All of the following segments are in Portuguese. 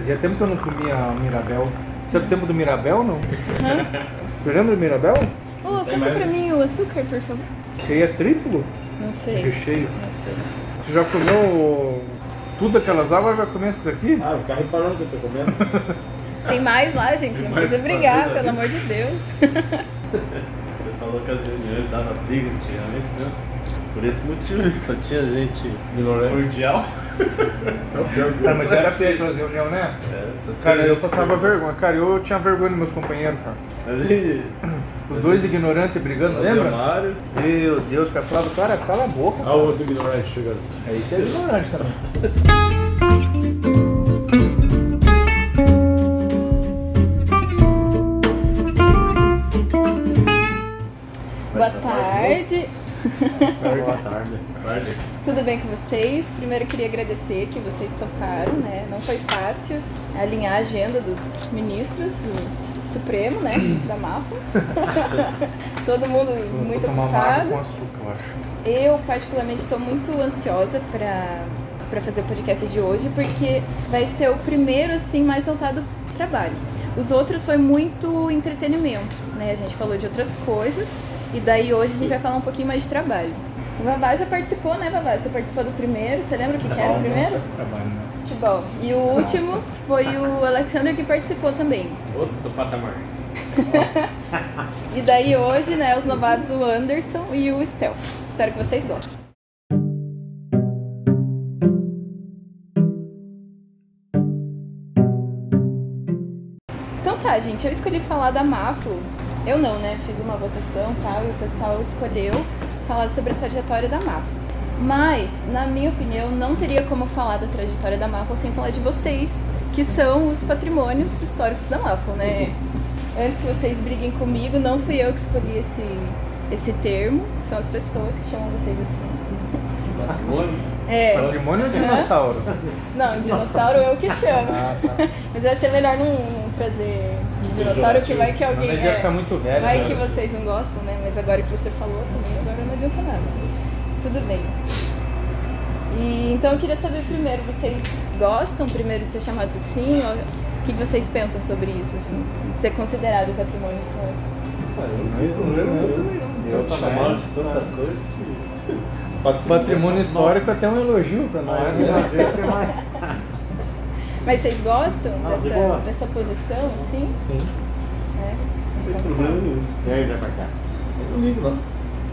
Fazia tempo que eu não comia Mirabel. Você é do tempo do Mirabel, não? Você lembra do Mirabel? Ô, passa pra mim o açúcar, por favor. Você é triplo? Não sei. Recheio. Não sei. Você já comeu tudo aquelas águas? Já comeu isso aqui? Ah, ficar reparando que eu tô comendo. Tem mais lá, gente. Não precisa mais brigar, pelo amor de Deus. Você falou que as reuniões dava briga antigamente, né? Por esse motivo, só tinha gente cordial. Tá, mas era feio as reuniões, né? É, Cara, eu gente passava vergonha. Cara, eu tinha vergonha dos meus companheiros, cara. Os dois ignorantes brigando, O lembra? Mário. Meu Deus, cara, falava, cara, cala a boca. Ah, o outro ignorante chegando. É isso, é ignorante também. Boa tarde. Boa tarde. Tarde. Tudo bem com vocês? Primeiro eu queria agradecer que vocês toparam, né? Não foi fácil alinhar a agenda dos ministros do Supremo, né? Da MAFA. Todo mundo Vou muito ocupado. com açúcar, eu acho. Eu, particularmente, estou muito ansiosa para para fazer o podcast de hoje, porque vai ser o primeiro, assim, mais voltado pro trabalho. Os outros foi muito entretenimento, né? A gente falou de outras coisas, e daí hoje a gente vai falar um pouquinho mais de trabalho. O Vavá já participou, né, Vavá? Você participou do primeiro, você lembra o que, que era o primeiro? Trabalho, né? Futebol. E o último foi o Alexander que participou também. Outro patamar. E daí hoje, né, os novatos, o Anderson e o Stel. Espero que vocês gostem. Então tá, gente, eu escolhi falar da Maflo. Eu não, né? Fiz uma votação e tal, e o pessoal escolheu falar sobre a trajetória da Maflo. Mas, na minha opinião, não teria como falar da trajetória da Maflo sem falar de vocês, que são os patrimônios históricos da Maflo, né? Antes que vocês briguem comigo, não fui eu que escolhi esse, esse termo, são as pessoas que chamam vocês assim. Patrimônio. É, Patrimônio ou dinossauro? não, dinossauro eu que chamo. Ah, tá. Mas eu achei melhor não trazer dinossauro, que vai que alguém. Mas já é, ficar muito velho. vai né? que vocês não gostam, né? Mas agora que você falou também, agora não adianta nada. Mas tudo bem. E, então eu queria saber primeiro, vocês gostam primeiro de ser chamados assim? Ou, o que vocês pensam sobre isso, assim? De ser considerado patrimônio histórico? Eu, eu, eu, Eu tô também. chamando de tanta coisa que... Patrimônio histórico é até um elogio pra nós. né? Mas vocês gostam Ah, de dessa, dessa posição, assim? Sim. É. Não tem Então, problema tá. nenhum. E aí, Zé Marcá? Eu não ligo, não.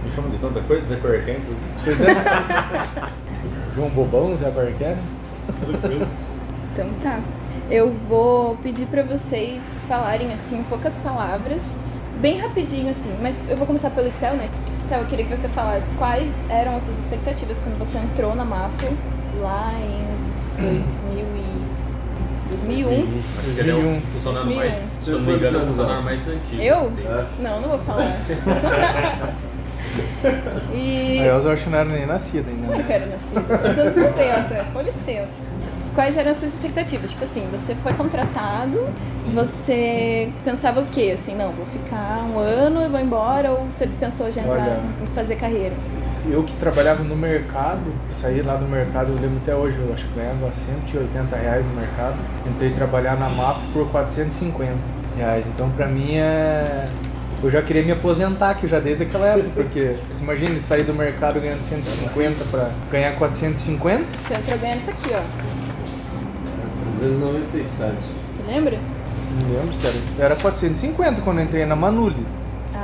Me chamam de tanta coisa, Zé Correquém, inclusive. Pois é. João Bobão, Zé Barquera. Tranquilo. Então tá. Eu vou pedir pra vocês falarem assim poucas palavras, bem rapidinho assim, mas eu vou começar pelo Estel, né? Estel, eu queria que você falasse quais eram as suas expectativas quando você entrou na Mafra lá em 2000 e 2001. Acho que ele é o 2001. funcionário 2001. mais, se eu não me engano, é o funcionário mais antigo. Eu? Tem- Não, não vou falar. e Elza eu acho que não era nem nascida ainda. Eu né? quero nascer. Sou dos anos 90, com licença. Quais eram as suas expectativas? Tipo assim, você foi contratado, você pensava o quê? Assim, não, vou ficar um ano e vou embora? Ou você pensou já entrar Olha. em fazer carreira? Eu que trabalhava no mercado, saí lá do mercado, eu lembro até hoje, eu acho que ganhava 180 reais no mercado. Entrei trabalhar na MAF por 450 reais. Então pra mim é. Eu já queria me aposentar aqui já desde aquela época, porque você imagina sair do mercado ganhando 150 pra ganhar 450? Você entrou ganhando isso aqui, ó. 397. Você lembra? Não lembro era. Era 450 quando eu entrei na Manuli.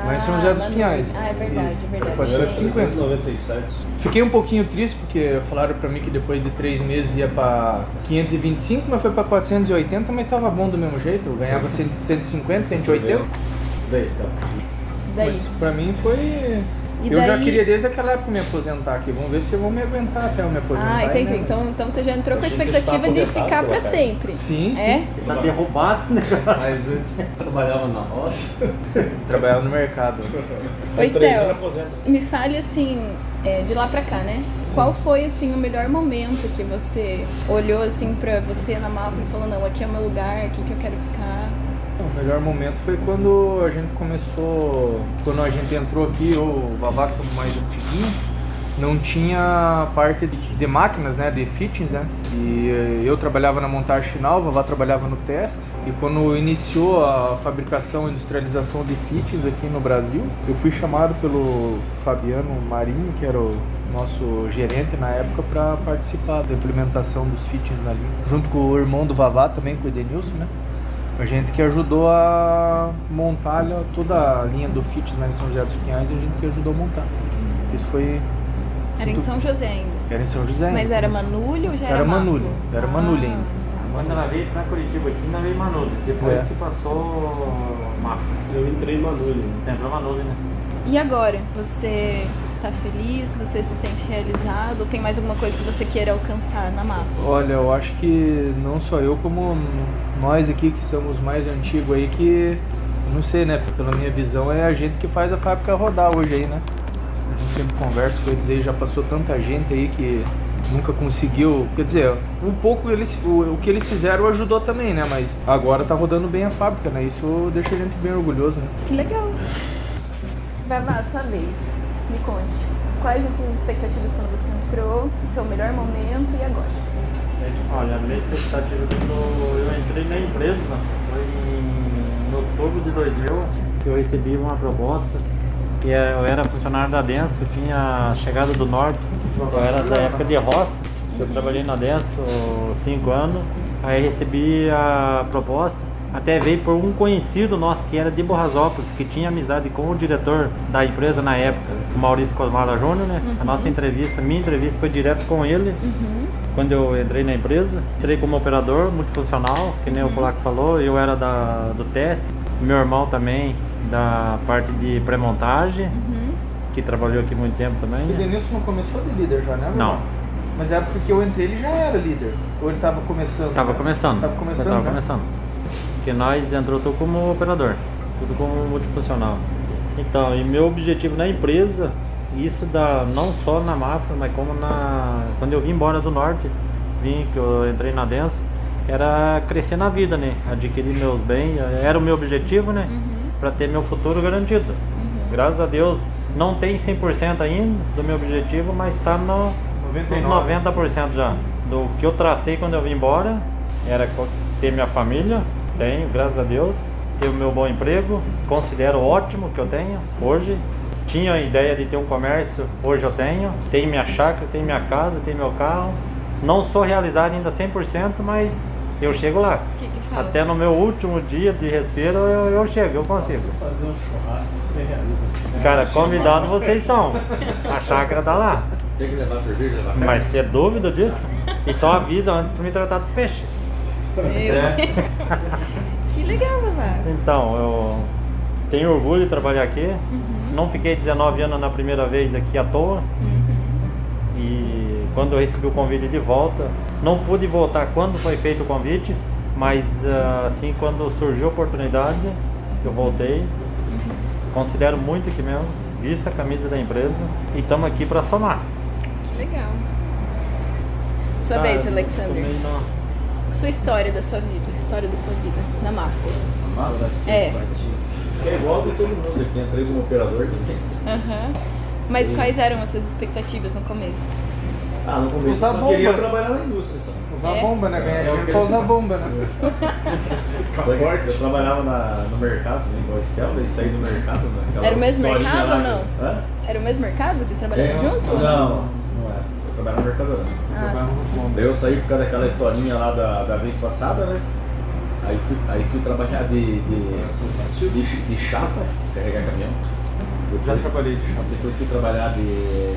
Lá em São José dos. Pinhais. Ah, é verdade, é verdade. Pode Eu era ser 50. 397. Fiquei um pouquinho triste porque falaram pra mim que depois de três meses ia pra 525, mas foi pra 480, mas tava bom do mesmo jeito. Eu ganhava 100, 150, 180. Daí está. Daí. Mas pra mim foi. E eu já daí- queria desde aquela época me aposentar aqui. Vamos ver se vão me aguentar até eu me aposentar. Ah, entendi. né? Então, então você já entrou com a expectativa de ficar pela sempre. Sim, sim. É? Tá derrubado, né? Mas antes trabalhava na roça. Trabalhava no mercado. Três Estel. Me fale assim, é, de lá pra cá, né? Qual foi assim o melhor momento que você olhou assim pra você na Mafra e falou, não, aqui é o meu lugar, aqui que eu quero ficar. O melhor momento foi quando a gente começou, quando a gente entrou aqui, o Vavaco mais antiguinho, não tinha parte de, de máquinas, né, de fittings, né? E eh, eu trabalhava na montagem final, o Vavá trabalhava no teste. E quando iniciou a fabricação e industrialização de fittings aqui no Brasil, eu fui chamado pelo Fabiano Marinho, que era o nosso gerente na época, para participar da implementação dos fittings na linha. Junto com o irmão do Vavá também, com o Edenilson, né? A gente que ajudou a montar toda a linha do Fitness lá em São José dos Pinhais, a gente que ajudou a montar. Isso foi. Era em São José ainda. Era em São José Mas ainda. era Isso. Manulho ou já era Era? Manulho, era Manulho ainda. tá. Quando ela veio pra Curitiba aqui, ainda veio Manulho. Depois É. que passou Mafra. Eu entrei em Manulho. Você entrou Manulho, né? E agora? Você tá feliz? Você se sente realizado? Ou tem mais alguma coisa que você queira alcançar na Mafra? Olha, eu acho que não só eu, como nós aqui que somos mais antigos aí, que não sei, né? Pela minha visão, é a gente que faz a fábrica rodar hoje aí, né? A gente sempre conversa com eles aí, já passou tanta gente aí que nunca conseguiu. Quer dizer, um pouco eles, o, o que eles fizeram ajudou também, né? Mas agora tá rodando bem a fábrica, né? Isso deixa a gente bem orgulhoso, né? Que legal. Vavá, sua vez. Me conte. Quais as suas expectativas quando você entrou? Seu melhor momento e agora? Olha, a minha expectativa quando eu entrei na empresa foi em outubro de 2000 que eu recebi uma proposta que é- eu era funcionário da Denso, eu tinha chegado do norte, eu era da época de roça, eu trabalhei na Denso cinco anos, aí recebi a proposta, até veio por um conhecido nosso que era de Borrasópolis, que tinha amizade com o diretor da empresa na época, o Maurício Cosmala Júnior, né? A nossa entrevista, minha entrevista foi direto com ele, quando eu entrei na empresa. Entrei como operador multifuncional, que nem o Polaco falou, eu era da, do teste, meu irmão também da parte de pré-montagem, que trabalhou aqui muito tempo também. O Denilson não começou de líder já, né? Não. Mas é porque eu entrei, ele já era líder. Ou ele tava começando? Tava né? começando. Tava começando, Tava né? começando. Porque nós entrou tudo como operador, tudo como multifuncional. Então, e meu objetivo na empresa, isso da não só na Mafra, mas como na quando eu vim embora do norte, vim que eu entrei na Denso, era crescer na vida, né? Adquirir meus bens, era o meu objetivo, né? Para ter meu futuro garantido. Graças a Deus, não tem 100% ainda do meu objetivo, mas está no uns 99. 90% já. Do que eu tracei quando eu vim embora, era ter minha família, tenho, graças a Deus. Ter o meu bom emprego, considero ótimo que eu tenho hoje. Tinha a ideia de ter um comércio, hoje eu tenho. Tenho minha chácara, tenho minha casa, tenho meu carro. Não sou realizado ainda 100%, mas eu chego lá. Que que falta? Até no meu último dia de respiro eu, eu chego, eu consigo. Fazer um churrasco, você realiza. Cara, convidado vocês estão. A chácara tá lá. Tem que levar cerveja, carne. Mas você é dúvida disso? E só avisa antes pra me tratar dos peixes. Meu É. Que legal, Vavá. Então, eu tenho orgulho de trabalhar aqui. Não fiquei 19 anos na primeira vez aqui à toa. E quando eu recebi o convite de volta, não pude voltar quando foi feito o convite, mas ah, assim quando surgiu a oportunidade, eu voltei. Considero muito aqui mesmo, vista a camisa da empresa e estamos aqui para somar. Que legal. Sua Cara, vez, Alexander. na- Sua história da sua vida. História da sua vida na Mafra. Mata, É. É igual de todo mundo aqui, entrei como operador. Aham. Mas quais eram as suas expectativas no começo? Ah, no começo Usar eu só bomba. queria trabalhar na indústria, sabe? Usar É? bomba, né? Ganhar É, dinheiro eu pra usar bomba, né? Só que eu trabalhava na, no mercado, né, igual a Estel, daí saí do mercado. Né, Era o mesmo mercado lá ou não? Hã? Era o mesmo mercado? Vocês trabalhavam É, junto? ou Não, não era. Eu trabalhava no Mercadona. Ah, Daí eu saí por causa daquela historinha lá da, da vez passada, né? Aí fui, aí fui trabalhar de, de, de, de chapa, carregar caminhão. Já trabalhei de chapa. Depois fui trabalhar de,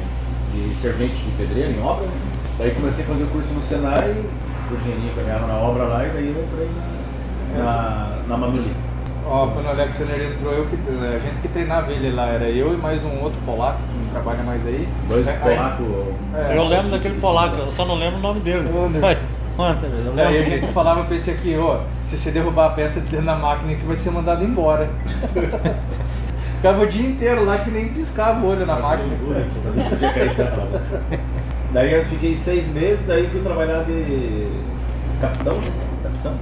de servente de pedreiro em obra, né? Daí comecei a fazer o curso no Senai, o dinheirinho que eu ganhava na obra lá, e daí eu entrei na, na, na Manuli. Ó, quando o Alexander entrou, eu que, a gente que treinava ele lá, era eu e mais um outro polaco que não trabalha mais aí. Dois Aí- polacos. É. Eu lembro daquele polaco, eu só não lembro o nome dele. Anderson. Mas, Anderson, eu Daí a lembro gente que... falava pra esse aqui, ó, se você derrubar a peça de dentro da máquina, você vai ser mandado embora. Ficava o dia inteiro lá que nem piscava o olho na máquina. Daí eu fiquei seis meses, daí fui trabalhar de capitão, né? Capitão.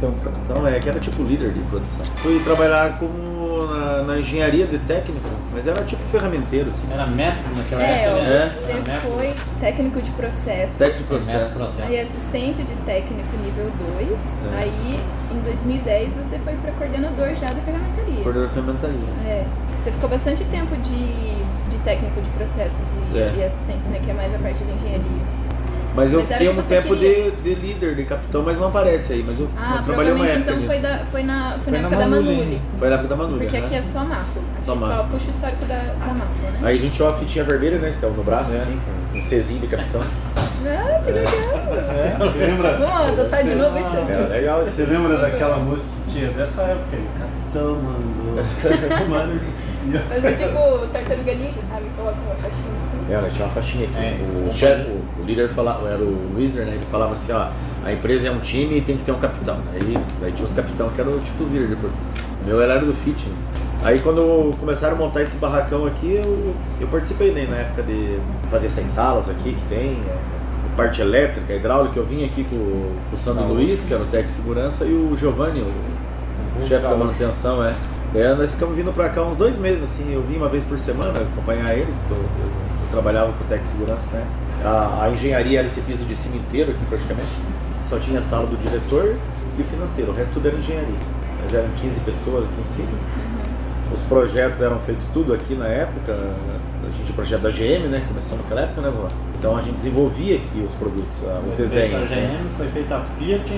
capitão. Capitão, é, que era tipo líder de produção. Fui trabalhar como na, na engenharia de técnico, mas era tipo ferramenteiro, assim. Era método naquela É, época, né? você Era método. foi técnico de processo. Técnico de processo. processo. Aí assistente de técnico nível 2. É. Aí em 2010 você foi para coordenador já da ferramentaria. Coordenador de fermentaria. É. Você ficou bastante tempo de, de técnico de processos e, É. e assistentes, né? Que é mais a parte da engenharia. Mas eu Mas era fiquei o que um você tempo de, de líder, de capitão, mas não aparece aí. Mas eu, Ah, eu trabalhei uma provavelmente época então foi, da, foi na, foi Foi na na época da Manuli. Manuli. Foi na época da Manulha. Porque né? aqui é só Mafo. Aqui Só só, puxa o histórico da, da Mafo, né? Aí a gente tinha uma fitinha vermelha, né, Estel, no braço, É. assim, com um Czinho de capitão. Ah, que legal. Você lembra? Vamos adotar de novo isso aqui. Era legal Você lembra daquela música que tinha dessa época aí? Capitão mandou. Mano de céu. Fazer tipo tartaruga ninja, sabe? Coloca uma faixinha assim. Era, tinha uma faixinha aqui. É. o, chefe, o, o líder falava, era o Wizard, né? Ele falava assim, ó, a empresa é um time e tem que ter um capitão. Aí, aí tinha os capitão que eram tipo os líderes de produção. O meu era do fit. né? Aí quando começaram a montar esse barracão aqui, eu, eu participei né, na época de fazer essas salas aqui que tem, é, parte elétrica, hidráulica, eu vim aqui com, o- com o Sandro Luiz, que era o técnico de segurança, e o Giovanni, o chefe da manutenção, é. Daí nós ficamos vindo pra cá uns dois meses, assim, eu vim uma vez por semana acompanhar eles, eu, eu- eu trabalhava com o de segurança, né? A, a engenharia era esse piso de cima inteiro aqui praticamente, só tinha a sala do diretor e o financeiro, o resto tudo era engenharia. Nós eram 15 pessoas aqui em cima. Os projetos eram feitos tudo aqui na época, a gente, o projeto da GM, né? Começamos naquela época, né, vó? Então a gente desenvolvia aqui os produtos, ah, os Foi feita desenhos. A né? GM, foi feita a Fiat,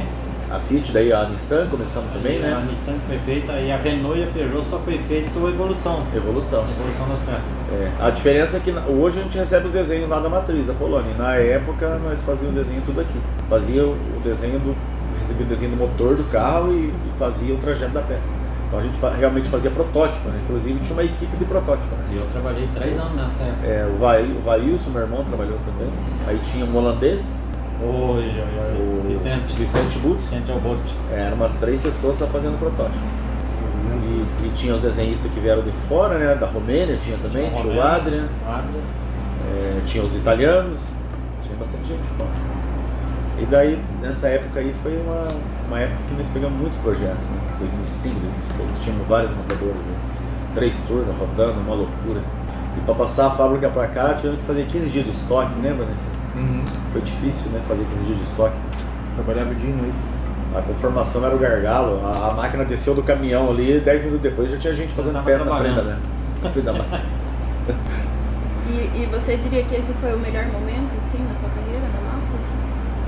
A Fiat, daí a Nissan começamos também, a né? Nissan que foi feita, e a Renault e a Peugeot só foi feita a Evolução. Evolução. Evolução das peças. É, a diferença é que hoje a gente recebe os desenhos lá da matriz, da Polônia. Na época nós fazíamos o desenho tudo aqui. Fazia o desenho do. recebia o desenho do motor do carro e, e fazia o trajeto da peça. Então a gente realmente fazia protótipo, né? Inclusive tinha uma equipe de protótipo, né? E eu trabalhei três anos nessa época. É, o, Vai, o Vailson, meu irmão, trabalhou também. Aí tinha um holandês, Oi, oi, oi. o Vicente. Vicente Butz. Vicente Albot. É, eram umas três pessoas só fazendo protótipo. E, e tinha os desenhistas que vieram de fora, né? Da Romênia tinha também, tinha o Romênia. Adrian. Adrian. É, tinha os italianos, tinha bastante gente de fora. E daí, nessa época aí, foi uma, uma época que nós pegamos muitos projetos, né? 2005, 2006, tínhamos várias montadoras, né? três turnos rodando, uma loucura. E para passar a fábrica para cá, tivemos que fazer 15 dias de estoque, lembra, né? Uhum. Foi difícil, né? Fazer 15 dias de estoque. Trabalhava dia e noite. A conformação era o gargalo, a, a máquina desceu do caminhão ali, 10 minutos depois já tinha gente fazendo peça na frente da trabalhando. mesa. Na frente da máquina. E, e você diria que esse foi o melhor momento, assim, na tua carreira na Mafra?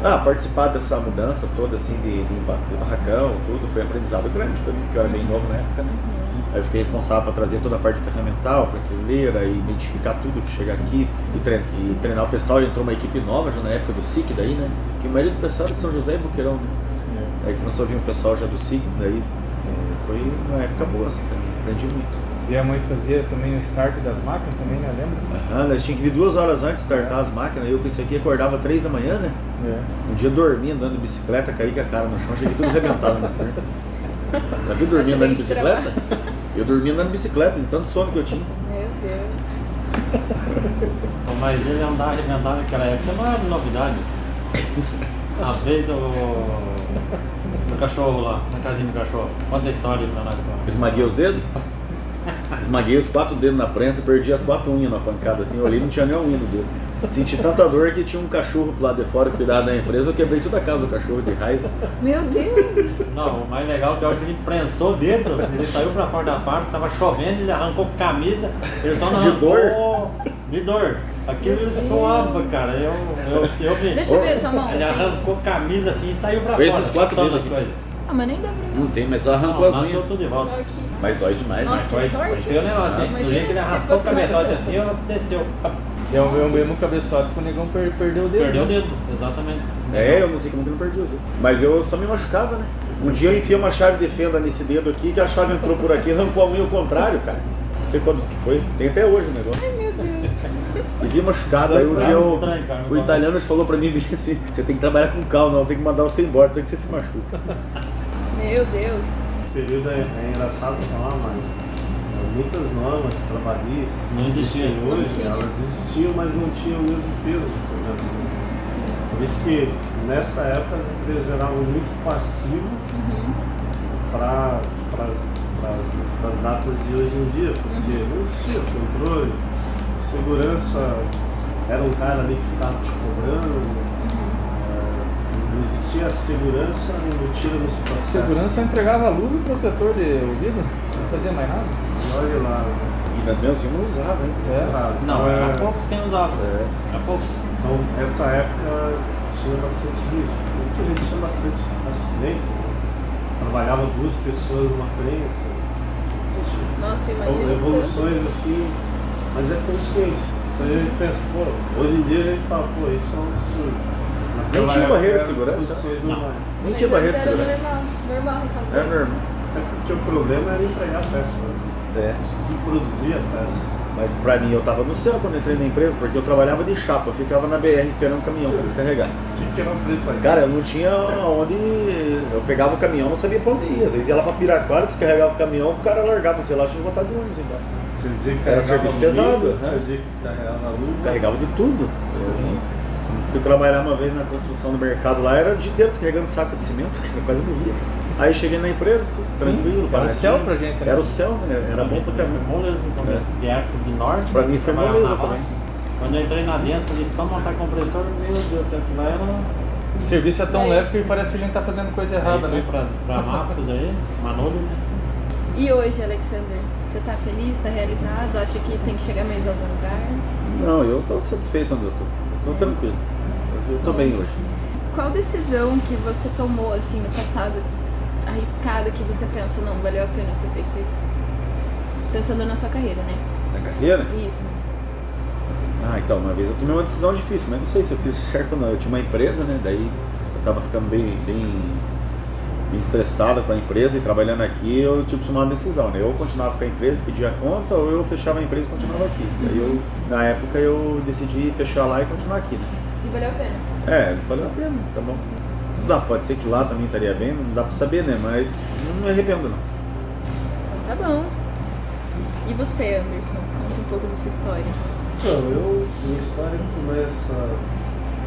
Ah, participar dessa mudança toda, assim, de, de, de barracão, tudo, foi um aprendizado grande pra mim, porque eu era bem novo na época, né? Aí eu fiquei responsável para trazer toda a parte ferramental, prateleira, e identificar tudo que chega aqui e, tre- e treinar o pessoal. E entrou uma equipe nova já na época do SIC daí, né? Que a maioria do pessoal era de São José e Boqueirão, né? Aí começou a vir o pessoal já do SIC, daí é, foi uma época boa, assim, aprendi muito. E a mãe fazia também o start das máquinas também, né? Lembra? Aham, nós tínhamos que vir duas horas antes de startar as máquinas, eu com isso aqui acordava três da manhã, né? É. Um dia eu dormi andando de bicicleta, caí com a cara no chão, cheguei tudo arrebentado na frente. Já viu dormir andando de bicicleta? Eu dormi andando de bicicleta, de tanto sono que eu tinha. Meu Deus. Mas ele andar arrebentado naquela época não era novidade. A vez do, do cachorro lá, na casinha do cachorro. Conta a história pra nós. Esmaguei os dedos. Esmaguei os quatro dedos na prensa, perdi as quatro unhas na pancada, assim, eu olhei e não tinha nem uma unha no dedo. Senti tanta dor que tinha um cachorro pro lado de fora cuidado da empresa, eu quebrei toda a casa do cachorro de raiva. Meu Deus. Não, o mais legal é que a hora que ele prensou o dedo, ele saiu pra fora da fábrica, tava chovendo, ele arrancou camisa, ele só não De arrancou de dor. Aquilo ele suava, cara. Eu, eu, eu vi. Deixa eu ver a tua mão. Ele Tem- arrancou camisa assim e saiu pra Foi fora. esses quatro dedos as aqui. coisas. Ah, mas nem dá pra. Não tem, mas só arrancou Não, as unhas. tudo de volta. Mas dói demais, Nossa, né? que Foi, sorte. foi feio o negócio, hein? Do jeito que ele se arrastou o cabeçote assim, eu desceu. Eu, eu, eu no cabeçote que o negão per- perdeu o dedo. Perdeu o dedo, exatamente. É, eu não sei como que não perdi o dedo. Mas eu só me machucava, né? Um dia eu enfiei uma chave de fenda nesse dedo aqui, que a chave entrou por aqui e arrancou a unha ao contrário, cara. Não sei quando que foi. Tem até hoje o negócio. Ai, meu Deus. E vi machucado, aí um dia eu, Estranho, cara, o italiano falou pra mim bem assim, você tem que trabalhar com calma, não tem que mandar você embora, tem que você se machuca. Meu Deus. Esse período é, é engraçado falar, mas é, muitas normas trabalhistas Não existiam. Não hoje, tinha. elas existiam, mas não tinham o mesmo peso. Por isso que nessa época as empresas geravam muito passivo Uhum. para as datas de hoje em dia, porque Uhum. não existia controle, segurança era um cara ali que ficava te cobrando, Uhum. é, não existia segurança embutida nos processos. Segurança só entregava luva e protetor de ouvido, não fazia mais nada. Olha lá, E assim eu não usava, hein? É. Não, Então, era é- poucos quem usava. É. Era poucos. Então, essa época tinha bastante risco. Porque a gente tinha bastante acidente. Né? Trabalhava duas pessoas numa prensa. Nossa, Então, imagina tanto. evoluções assim, mas é consciência. Então a gente pensa, pô, hoje em dia a gente fala, pô, isso é um absurdo. Naquela tinha barreira de segurança? Não. Nem tinha barreira de segurança. normal, normal, Ricardo. É normal. Até porque o problema era entregar a peça, né? É. Conseguir produzir a peça. Mas pra mim eu tava no céu quando entrei na empresa, porque eu trabalhava de chapa, eu ficava na BR esperando o caminhão pra descarregar. Que, que era uma Cara, eu não tinha onde. Eu pegava o caminhão, não sabia pra onde ia. Às vezes ia lá pra Piraquara, descarregava o caminhão, o cara largava, sei lá, tinha que botar de ônibus embora. Tinha dia que Era serviço pesado, Tinha né? dia que carregava luva. Carregava de tudo. Fui trabalhar uma vez na construção do mercado lá, era o dia inteiro descarregando saco de cimento, eu quase morria. Aí cheguei na empresa, tudo tranquilo, Era o céu pra gente, né? Era o céu, né? Era bom pra Foi moleza no começo. De norte. Pra mim foi moleza também. Quando eu entrei na densa ali, só montar compressor, meu Deus, aquilo lá era. O serviço é tão Aí- leve que parece que a gente tá fazendo coisa errada, Aí né? pra, pra Mafra daí, Manolo, né? E hoje, Alexander, você tá feliz, tá realizado? Acha que tem que chegar mais a algum lugar? Não, eu tô satisfeito onde eu tô. Eu tô tranquilo. Eu tô bem hoje. Qual decisão que você tomou, assim, no passado, arriscada, que você pensa, não, valeu a pena ter feito isso? Pensando na sua carreira, né? Na carreira? Isso. Ah, então, uma vez eu tomei uma decisão difícil, mas não sei se eu fiz certo ou não. Eu tinha uma empresa, né? Daí eu tava ficando bem, bem, bem estressado com a empresa e trabalhando aqui, eu tive que tomar uma decisão, né? Eu continuava com a empresa, pedia a conta, ou eu fechava a empresa e continuava aqui. Daí eu, na época, eu decidi fechar lá e continuar aqui, né? E valeu a pena? É, valeu a pena, tá bom. Dá, pode ser que lá também estaria bem, não dá pra saber, né? Mas não me arrependo, não. Então tá bom. E você, Anderson? Conta um pouco da sua história. Então, eu, minha história começa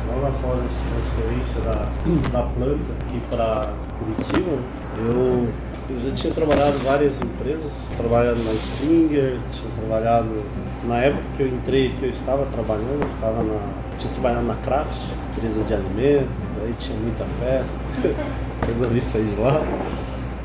lá na fora dessa transferência da, da planta aqui para Curitiba. Eu, eu já tinha trabalhado em várias empresas, trabalhado na Springer, tinha trabalhado na época que eu entrei, que eu estava trabalhando, eu estava na, tinha trabalhado na Kraft, empresa de alimento, daí tinha muita festa, resolvi sair de lá.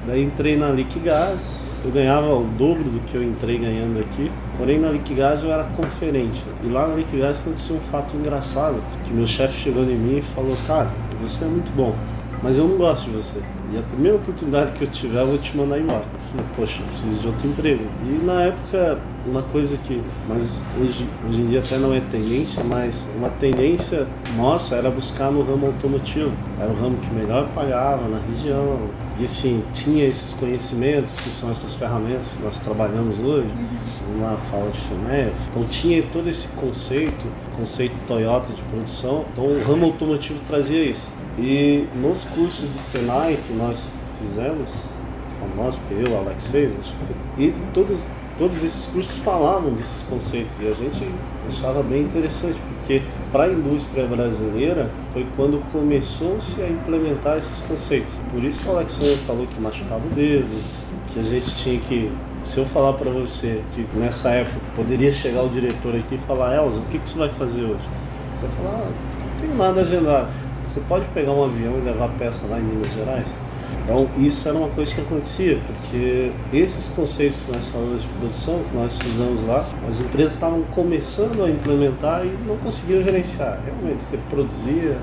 Daí entrei na Liquigás, eu ganhava o dobro do que eu entrei ganhando aqui, porém na Liquigás eu era conferente. E lá na Liquigás aconteceu um fato engraçado, que meu chefe chegou em mim e falou, cara, você é muito bom, mas eu não gosto de você. E a primeira oportunidade que eu tiver, eu vou te mandar embora. Eu falei, poxa, eu preciso de outro emprego. E na época, uma coisa que, mas hoje, hoje em dia até não é tendência, mas uma tendência nossa era buscar no ramo automotivo. Era o ramo que melhor pagava na região. E assim, tinha esses conhecimentos, que são essas ferramentas que nós trabalhamos hoje. Uma fala de FEMEF. Então tinha todo esse conceito, conceito Toyota de produção. Então o ramo automotivo trazia isso. E nos cursos de Senai que nós fizemos, nós, eu, Alex fez, foi- e todos, todos esses cursos falavam desses conceitos e a gente achava bem interessante, porque para a indústria brasileira foi quando começou-se a implementar esses conceitos. Por isso que o Alexandre falou que machucava o dedo, que a gente tinha que. Se eu falar para você que nessa época poderia chegar o diretor aqui e falar, Elza, o que, que você vai fazer hoje? Você vai falar, ah, não tenho nada agendado. Você pode pegar um avião e levar peça lá em Minas Gerais? Então, isso era uma coisa que acontecia, porque esses conceitos que nós falamos de produção, que nós fizemos lá, as empresas estavam começando a implementar e não conseguiam gerenciar. Realmente, você produzia,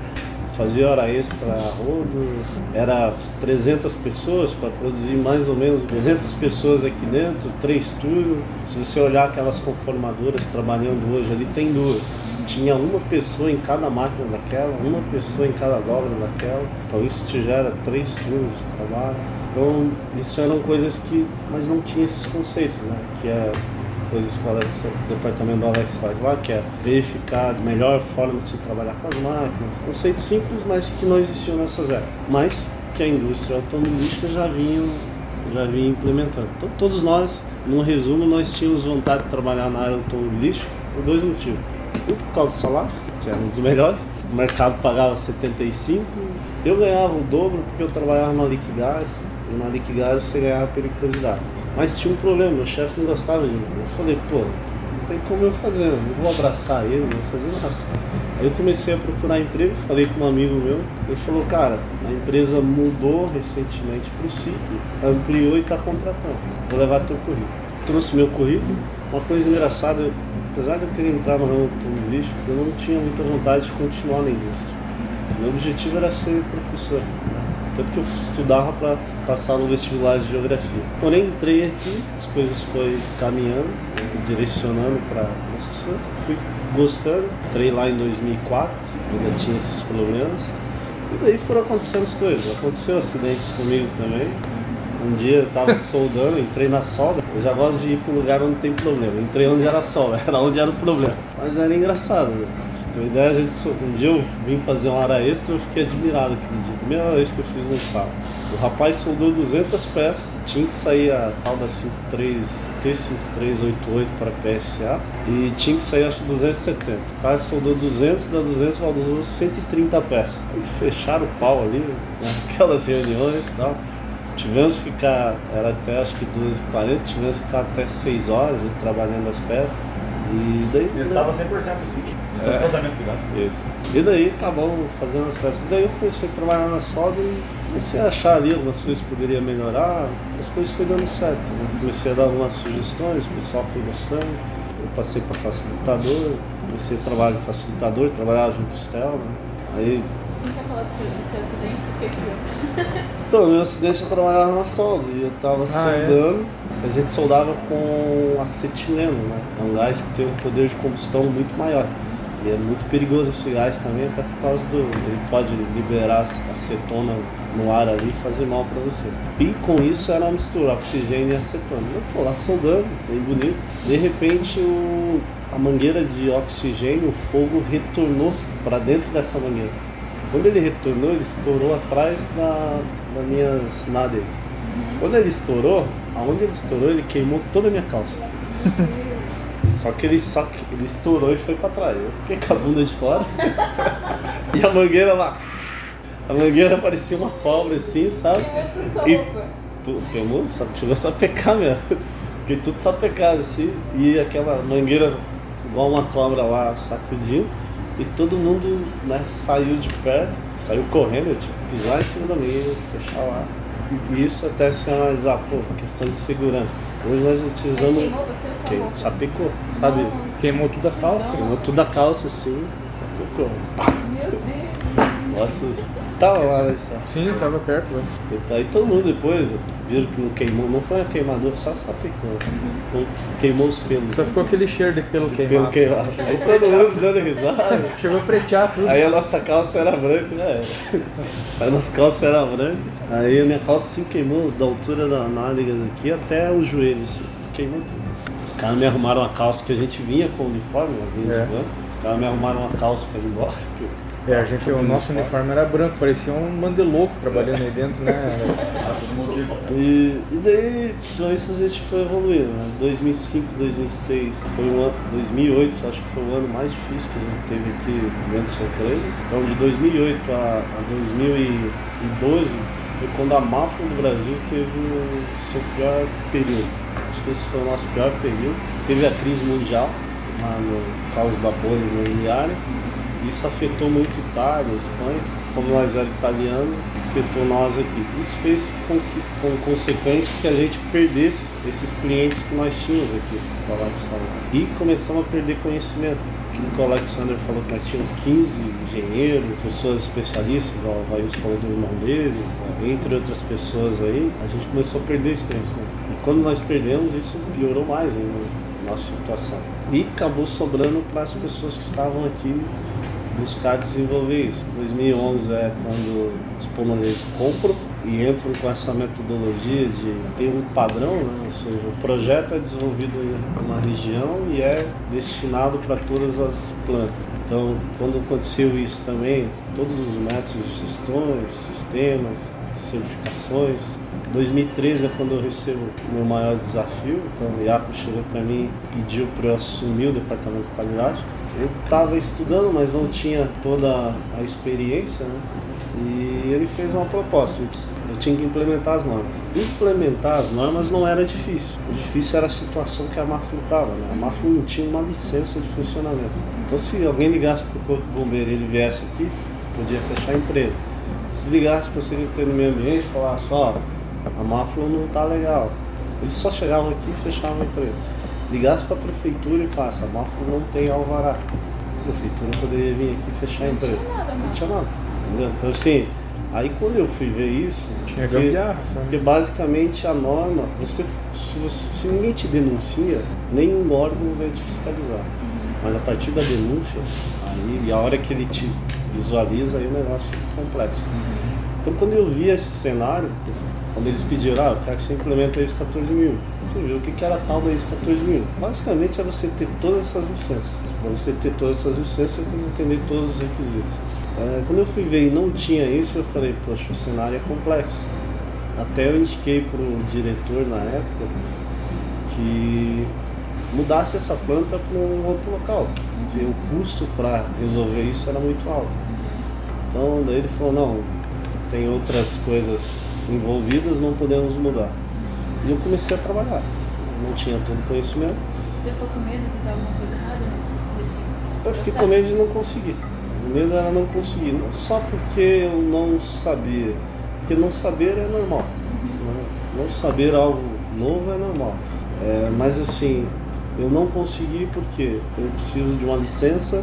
fazia hora extra a rodo, era 300 pessoas para produzir mais ou menos 300 pessoas aqui dentro, três turnos. Se você olhar aquelas conformadoras trabalhando hoje ali, tem duas tinha uma pessoa em cada máquina daquela, uma pessoa em cada dobra daquela. Então isso te gera três turnos de trabalho. Então isso eram coisas que, mas não tinha esses conceitos, né? Que é coisas que o, Alex, departamento do Alex faz lá, que é verificar a melhor forma de se trabalhar com as máquinas. Conceitos simples, mas que não existiam nessas épocas. Mas que a indústria automobilística já vinha, já vinha implementando. Então todos nós, num resumo, nós tínhamos vontade de trabalhar na área automobilística por dois motivos. Um por causa do salário que era um dos melhores. O mercado pagava 75, eu ganhava o dobro porque eu trabalhava na Liquigás, e na Liquigás você ganhava periculosidade. Mas tinha um problema, meu chefe não gostava de mim. Eu falei, pô, não tem como eu fazer, não vou abraçar ele, não vou fazer nada. Aí eu comecei a procurar emprego, falei com um amigo meu, ele falou, cara, a empresa mudou recentemente para o sítio, ampliou e está contratando. Vou levar teu currículo. Trouxe meu currículo, uma coisa engraçada, apesar de eu querer entrar no ramo automobilístico, eu não tinha muita vontade de continuar na indústria. Meu objetivo era ser professor. Tanto que eu estudava para passar no vestibular de geografia. Porém, entrei aqui, as coisas foi caminhando, direcionando para essas coisas. Fui gostando, entrei lá em 2004, ainda tinha esses problemas. E daí foram acontecendo as coisas. Aconteceu acidentes comigo também. Um dia eu tava soldando, entrei na solda. Eu já gosto de ir para lugar onde tem problema. Entrei onde era solda, era onde era o problema. Mas era engraçado, né? Ter uma ideia, a gente sol... um dia eu vim fazer uma hora extra eu fiquei admirado aquele dia. Primeira vez que eu fiz no sábado. O rapaz soldou 200 peças, tinha que sair a tal da 53, T5388 para PSA e tinha que sair acho que 270. O cara soldou 200, das 200 valdou 130 peças. E fecharam o pau ali, naquelas reuniões e tal. Tivemos que ficar, era até acho que 12h40, tivemos que ficar até 6 horas trabalhando as peças. E daí. Ele estava 100% os vídeos. É. É. Ligado. Isso. E daí acabamos fazendo as peças. E daí eu comecei a trabalhar na solda e comecei a achar ali algumas coisas que poderia melhorar. As coisas foi dando certo. Né? Comecei a dar algumas sugestões, o pessoal foi gostando. Eu passei para facilitador, comecei a trabalhar de facilitador, trabalhar junto com o Stel, né? Aí Sim, quer falar do seu, do seu acidente? Fiquei curioso. Então, meu acidente eu trabalhava na solda e eu tava soldando. A gente soldava com acetileno, né? É um gás que tem um poder de combustão muito maior. E é muito perigoso esse gás também, até por causa do. Ele pode liberar acetona no ar ali e fazer mal para você. E com isso era uma mistura, oxigênio e acetona. Eu tô lá soldando, bem bonito. De repente o, a mangueira de oxigênio, o fogo retornou para dentro dessa mangueira. Quando ele retornou, ele estourou atrás da, das minhas nádegas. Quando ele estourou, aonde ele estourou, ele queimou toda a minha calça. Só que ele só que ele estourou e foi pra trás. Eu fiquei com a bunda de fora. e a mangueira lá. A mangueira parecia uma cobra assim, sabe? Tudo E- roupa. Tu, queimou, só, chegou a sapecar mesmo. Fiquei tudo sapecado assim. E aquela mangueira igual uma cobra lá sacudindo. E todo mundo né, saiu de perto, saiu correndo, eu que pisar em cima da mangueira, fechar lá. E isso até se analisar, pô, questão de segurança. Hoje nós utilizamos. queimou você ou sua Que, roupa? sapecou, sabe? Queimou tudo a calça. Queimou tudo a calça assim, sapecou. Meu Deus. Nossa, você tava lá, né? Sá? Sim, tava perto, né? E Aí todo mundo depois viram que não queimou, não foi uma queimadura, só sapecou. Então queimou os pelos. Só ficou aquele cheiro de pelo pelo queimado. queimado. Aí todo mundo dando risada. Chegou a pretear tudo. Aí a nossa calça era branca, né? Aí a nossa calça era branca. Aí a minha calça se queimou da altura da nádegas aqui até o joelho, assim. Queimou tudo. Os caras me arrumaram uma calça que a gente vinha com o uniforme, né? vinha É. de van. Os caras me arrumaram uma calça pra ir embora. É, a gente, o nosso uniforme era branco, parecia um bando de louco trabalhando aí dentro, né? E, e daí, com isso a gente foi evoluindo, né? 2005, 2006, foi um ano, 2008, acho que foi o ano mais difícil que a gente teve aqui dentro dessa empresa. Então, de 2008 a, a 2012, foi quando a máfia do Brasil teve o seu pior período. Acho que esse foi o nosso pior período. Teve a crise mundial, lá no causa da bolha imobiliária. Isso afetou muito Itália, Espanha. Como nós éramos italianos, afetou nós aqui. Isso fez com que, com consequência que a gente perdesse esses clientes que nós tínhamos aqui, o Alex falou. E começamos a perder conhecimento. O Alexander falou que nós tínhamos 15 engenheiros, pessoas especialistas, igual o Vails falou do irmão dele, entre outras pessoas aí, a gente começou a perder esse conhecimento. E quando nós perdemos, isso piorou mais ainda a nossa situação. E acabou sobrando para as pessoas que estavam aqui buscar desenvolver isso. 2011 é quando os pulmoneiros compram e entram com essa metodologia de ter um padrão, né? ou seja, o projeto é desenvolvido em uma região e é destinado para todas as plantas. Então, quando aconteceu isso também, todos os métodos de gestões, sistemas, certificações. 2013 é quando eu recebo o meu maior desafio. Então, o Iaco chegou para mim e pediu para eu assumir o departamento de qualidade. Eu estava estudando, mas não tinha toda a experiência, né? E ele fez uma proposta, eu tinha que implementar as normas. Implementar as normas não era difícil, o difícil era a situação que a Maflu estava. Né? A Maflu não tinha uma licença de funcionamento. Então se alguém ligasse para o corpo bombeiro e ele viesse aqui, podia fechar a empresa. Se ligasse para o Secretaria do Meio Ambiente e falasse, ó, a Maflu não está legal. Eles só chegavam aqui e fechavam a empresa. Ligasse para a prefeitura e falasse, a Maflu não tem alvará. A prefeitura poderia vir aqui e fechar a empresa. Não tinha nada. Entendeu? Então assim, aí quando eu fui ver isso, Tinha porque, gambiarra, né? porque basicamente a norma, você, se, você- se ninguém te denuncia, nenhum órgão vai te fiscalizar. Mas a partir da denúncia, aí e a hora que ele te visualiza, aí o negócio fica complexo. Então quando eu vi esse cenário, quando eles pediram, ah, eu quero que você implementa ISO 14 mil. O que que era tal da ISO 14 mil. Basicamente é você ter todas essas licenças. Para você ter todas essas licenças, tem que entender todos os requisitos. É, quando eu fui ver e não tinha isso, eu falei, poxa, o cenário é complexo. Até eu indiquei para o diretor na época que mudasse essa planta para um outro local, porque o custo para resolver isso era muito alto. Então daí ele falou, não, tem outras coisas envolvidas, não podemos mudar. E eu comecei a trabalhar. Não tinha todo o conhecimento, Você ficou com medo de dar alguma coisa errada nesse, eu fiquei com medo de não conseguir. O medo era não conseguir, não só porque eu não sabia, porque não saber é normal. né? Não saber algo novo é normal. É, mas assim, eu não consegui porque eu preciso de uma licença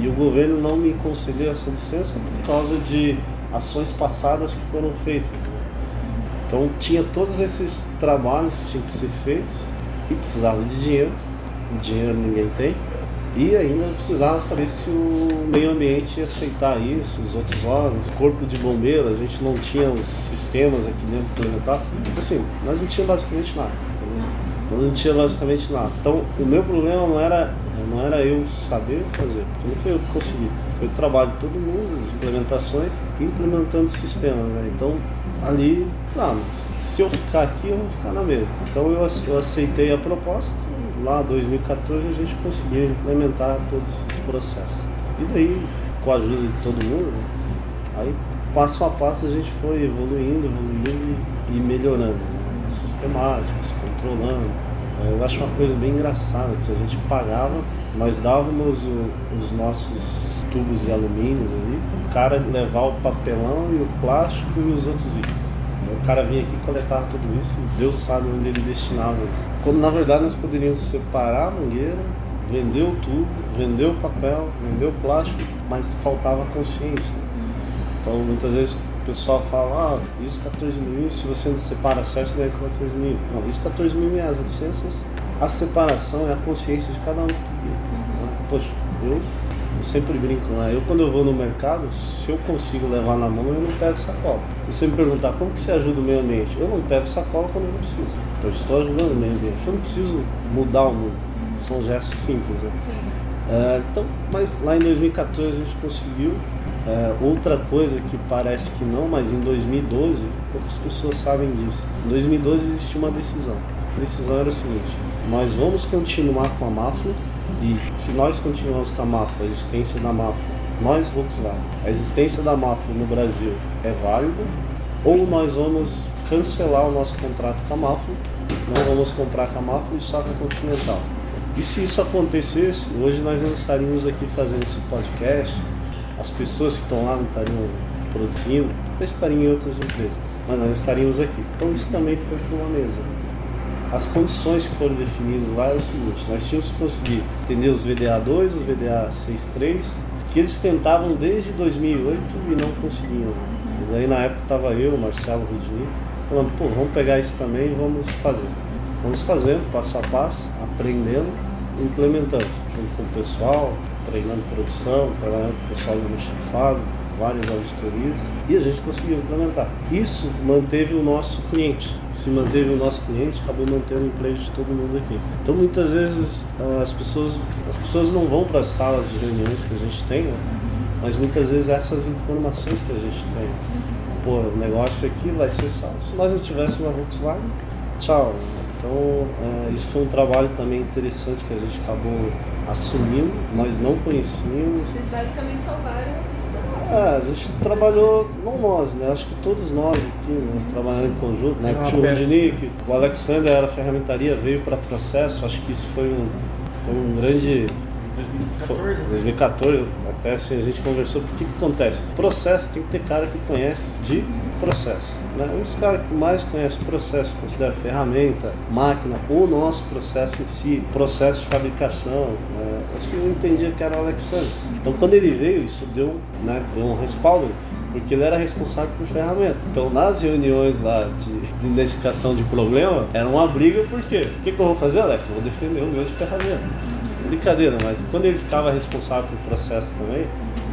e o governo não me concedeu essa licença por causa de ações passadas que foram feitas. Então tinha todos esses trabalhos que tinham que ser feitos e precisava de dinheiro. Dinheiro ninguém tem. E ainda precisava saber se o meio ambiente ia aceitar isso, os outros órgãos, corpo de bombeiro, a gente não tinha os sistemas aqui dentro implementados. Assim, nós não tinha basicamente nada. Então não tinha basicamente nada. Então o meu problema não era, não era eu saber fazer, porque não foi eu que consegui. Foi o trabalho de todo mundo, as implementações, implementando sistemas. Né? Então ali, claro, se eu ficar aqui, eu vou ficar na mesa. Então eu, eu aceitei a proposta. Lá em 2014 a gente conseguiu implementar todos esses processos. E daí, com a ajuda de todo mundo, né? aí passo a passo a gente foi evoluindo, evoluindo e, melhorando. Né? Sistemáticas, controlando. É, Eu acho uma coisa bem engraçada, que a gente pagava, nós dávamos o- os nossos tubos de alumínio ali, o cara levava o papelão e o plástico e os outros itens. O cara vinha aqui coletar tudo isso e Deus sabe onde ele destinava isso. Quando na verdade nós poderíamos separar a mangueira, vender o tubo, vender o papel, vender o plástico, mas faltava consciência. Então muitas vezes o pessoal fala, ah, isso 14 mil, se você não separa certo, deve 14 mil. Não, isso 14 mil é as licenças, a separação é a consciência de cada um né? Poxa, eu, eu sempre brinco lá, eu quando eu vou no mercado, se eu consigo levar na mão, eu não pego sacola. Se você me perguntar como que você ajuda o meio ambiente, eu não pego sacola quando eu não preciso. Então eu estou ajudando o meio ambiente. Eu não preciso mudar o mundo. São gestos simples, né? É, então, mas lá em 2014 a gente conseguiu. É, outra coisa que parece que não, mas em 2012, poucas pessoas sabem disso. Em 2012 existiu uma decisão. A decisão era o seguinte: nós vamos continuar com a Mafra e se nós continuarmos com a Mafra, a existência da Mafra, nós Volkswagen, a existência da Mafra no Brasil é válida, ou nós vamos cancelar o nosso contrato com a Mafra, não vamos comprar com a Mafra e só com a Continental. E se isso acontecesse, hoje nós não estaríamos aqui fazendo esse podcast, as pessoas que estão lá não estariam produzindo, estariam em outras empresas, mas nós estaríamos aqui. Então isso também foi para uma mesa. As condições que foram definidas lá é o seguinte, nós tínhamos que conseguir entender os VDA2, os VDA 63, que eles tentavam desde 2008 e não conseguiam. E daí na época estava eu, Marcelo Rudini, falando, pô, vamos pegar isso também e vamos fazer. Vamos fazendo, passo a passo, aprendendo, implementando, junto com o pessoal, treinando produção, trabalhando com o pessoal no chefado, várias auditorias, e a gente conseguiu implementar. Isso manteve o nosso cliente. Se manteve o nosso cliente, acabou mantendo o emprego de todo mundo aqui. Então muitas vezes as pessoas, as pessoas não vão para as salas de reuniões que a gente tem, né? mas muitas vezes essas informações que a gente tem. Pô, o negócio aqui vai ser só. Se nós não tivéssemos uma Volkswagen, tchau. Então, é, isso foi um trabalho também interessante que a gente acabou assumindo, nós não conhecíamos. Vocês basicamente salvaram a vida. É, a gente trabalhou, não nós, né? Acho que todos nós aqui, né? Trabalhando em conjunto, né? É uma Tinha o peça. Rudinick, o Alexander era ferramentaria, veio para processo, acho que isso foi um, foi um grande 2014, né? 2014, até assim a gente conversou, porque o que acontece? Processo tem que ter cara que conhece de processo. Né? Um dos caras que mais conhece processo, considera ferramenta, máquina, o nosso processo em si, processo de fabricação, né? assim, eu entendia que era o Alexandre. Então quando ele veio, isso deu, né, deu um respaldo, porque ele era responsável por ferramenta. Então nas reuniões lá de, de identificação de problema, era uma briga, por quê? O que, que eu vou fazer, Alex? Eu vou defender o meu de ferramenta. Brincadeira, mas quando ele ficava responsável pelo processo também,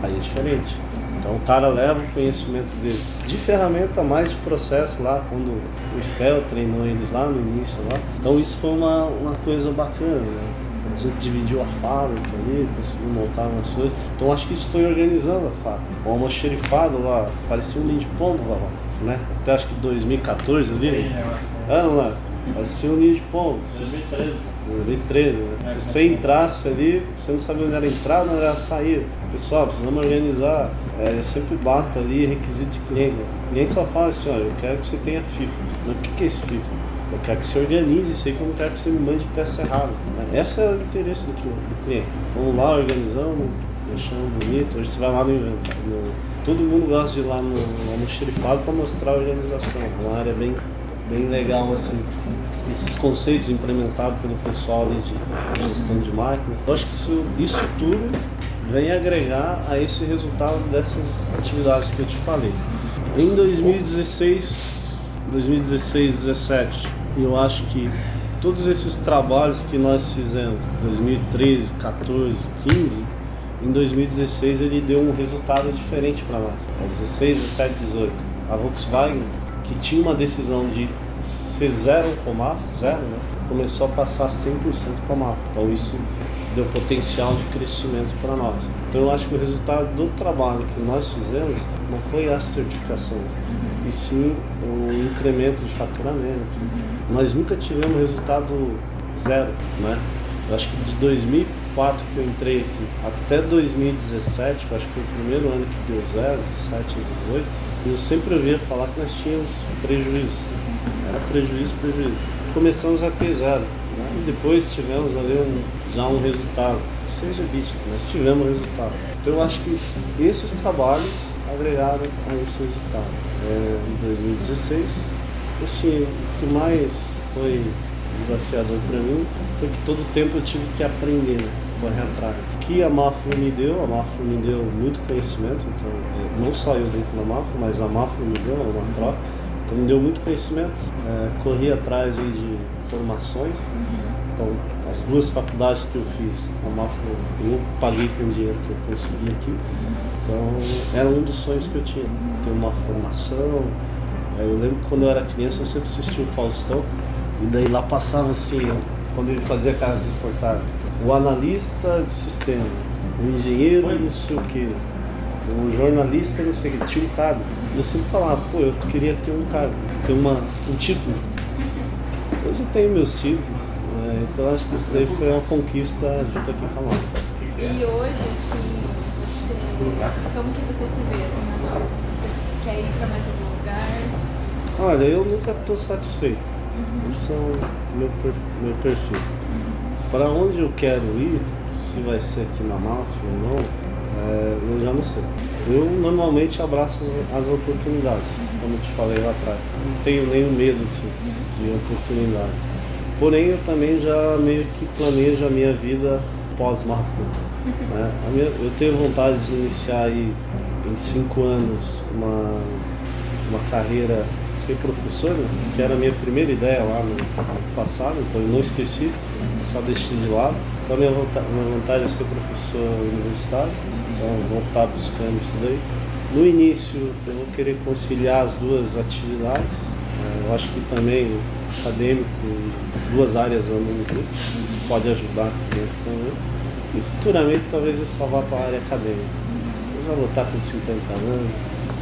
aí é diferente. Então o cara leva o conhecimento dele de ferramenta mais de processo lá, quando o Stel treinou eles lá no início lá. Então isso foi uma, uma coisa bacana, né? A gente dividiu a fábrica ali, conseguiu montar umas coisas. Então acho que isso foi organizando a fábrica. O almoxerifado lá, parecia um linho de pombo lá, né? Até acho que 2014 ali. né? Era lá, parecia um ninho de pombo. 2013. 2013, né? Se você entrasse ali, você não sabia onde era a entrada, onde era saída. Pessoal, precisamos organizar. É, eu sempre bato ali requisito de cliente. O cliente só fala assim, olha, eu quero que você tenha FIFA. Mas o que é esse FIFA? Eu quero que você organize isso aí, que eu não quero que você me mande peça errada. Esse é o interesse do, cli- do cliente. Fomos lá, organizamos, deixamos bonito. Hoje você vai lá no inventário. no- Todo mundo gosta de ir lá no, no almoxerifado para mostrar a organização. É uma área bem, bem legal assim esses conceitos implementados pelo pessoal ali de, gestão de máquina. Eu acho que isso, isso tudo vem agregar a esse resultado dessas atividades que eu te falei. Em 2016, 2016, 17, eu acho que todos esses trabalhos que nós fizemos, 2013, 14, 15, em 2016 ele deu um resultado diferente para nós. É 16, 17, 18. A Volkswagen, que tinha uma decisão de ser zero com MAF, zero, né? começou a passar 100% para MAF. Então isso deu potencial de crescimento para nós. Então eu acho que o resultado do trabalho que nós fizemos não foi as certificações, e sim o incremento de faturamento. Nós nunca tivemos resultado zero, né? Eu acho que de 2004 que eu entrei aqui até 2017, que eu acho que foi o primeiro ano que deu zero, 17 e 18, eu sempre ouvia falar que nós tínhamos prejuízo. Era prejuízo, prejuízo. Começamos a ter zero. Né? E depois tivemos ali um, já um resultado, seja bit, nós tivemos resultado. Então eu acho que esses trabalhos agregaram a esse resultado. É, em 2016, assim, o que mais foi desafiador para mim foi que todo tempo eu tive que aprender, né? correr atrás. O que a Mafra me deu, a Mafra me deu muito conhecimento, então é, não só eu dentro da Mafra, mas a Mafra me deu uma troca, então me deu muito conhecimento. É, corri atrás aí de formações, então as duas faculdades que eu fiz, a Mafra eu paguei com o dinheiro que eu consegui aqui, então era um dos sonhos que eu tinha, ter uma formação. Eu lembro que quando eu era criança eu sempre assistia o Faustão e daí lá passava assim, quando ele fazia aquelas reportagens, o analista de sistemas, o engenheiro não sei o que, o jornalista não sei o que, tinha um cargo. Eu sempre falava, pô, eu queria ter um cargo, ter uma, um título. Hoje eu tenho meus títulos, né? então acho que isso daí foi uma conquista junto aqui com a Mafra. E hoje, assim, você. Como que você se vê assim na Malta? Você quer ir pra mais algum lugar? Olha, eu nunca estou satisfeito. Isso é o meu, per- meu perfil. Para onde eu quero ir, se vai ser aqui na máfia ou não, é, eu já não sei. Eu normalmente abraço as, as oportunidades, como eu te falei lá atrás. Não tenho nenhum medo assim, de oportunidades. Porém, eu também já meio que planejo a minha vida pós-máfia. né? Eu tenho vontade de iniciar aí em cinco anos uma uma carreira ser professor, né? que era a minha primeira ideia lá no passado, então eu não esqueci, só deixei de lado. Então minha vontade, minha vontade é ser professor universitário, então vou estar buscando isso daí. No início eu vou querer conciliar as duas atividades, eh, eu acho que também acadêmico, as duas áreas andam junto, isso pode ajudar também. também. E futuramente talvez eu vá para a área acadêmica. Eu já vou estar com 50 anos,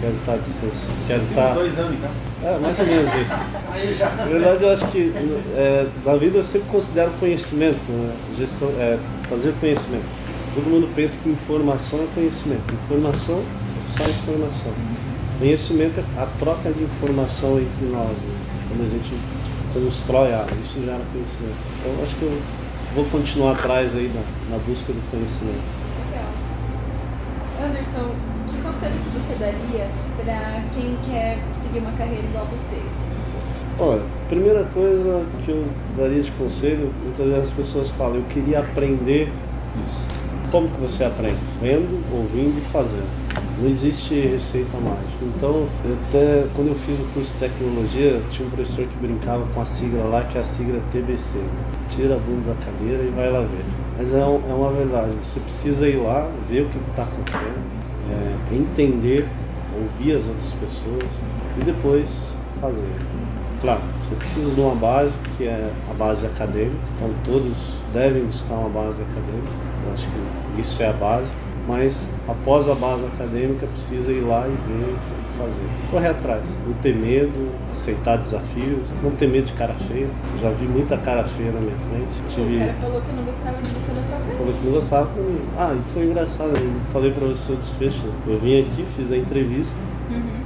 quero estar descansando, quero estar... dois anos, então. É, mais ou menos isso. Na verdade, eu acho que é, na vida eu sempre considero conhecimento, né? Gestão, é, fazer conhecimento. Todo mundo pensa que informação é conhecimento. Informação é só informação. Conhecimento é a troca de informação entre nós. né? Quando a gente constrói algo, isso gera conhecimento. Então, acho que eu vou continuar atrás aí na, na busca do conhecimento. Legal. Anderson, que conselho que você daria para quem quer seguir uma carreira igual vocês? Olha, primeira coisa que eu daria de conselho, muitas vezes as pessoas falam, eu queria aprender Isso. Como que você aprende? Vendo, ouvindo e fazendo. Não existe receita mágica. Então, até quando eu fiz o curso de tecnologia, tinha um professor que brincava com a sigla lá, que é a sigla TBC. né? Tira a bunda da cadeira e vai lá ver. Mas é, um- é uma verdade. Você precisa ir lá, ver o que está acontecendo, é, entender, ouvir as outras pessoas e depois fazer. Claro, você precisa de uma base que é a base acadêmica, então todos devem buscar uma base acadêmica, acho que isso é a base, mas após a base acadêmica precisa ir lá e ver fazer. Correr atrás, não ter medo, aceitar desafios, não ter medo de cara feia. Já vi muita cara feia na minha frente. O Tive cara falou que não gostava de você na tua frente. falou que não gostava comigo. Ah, e foi engraçado, eu falei pra você o desfecho. Eu vim aqui, fiz a entrevista Uhum.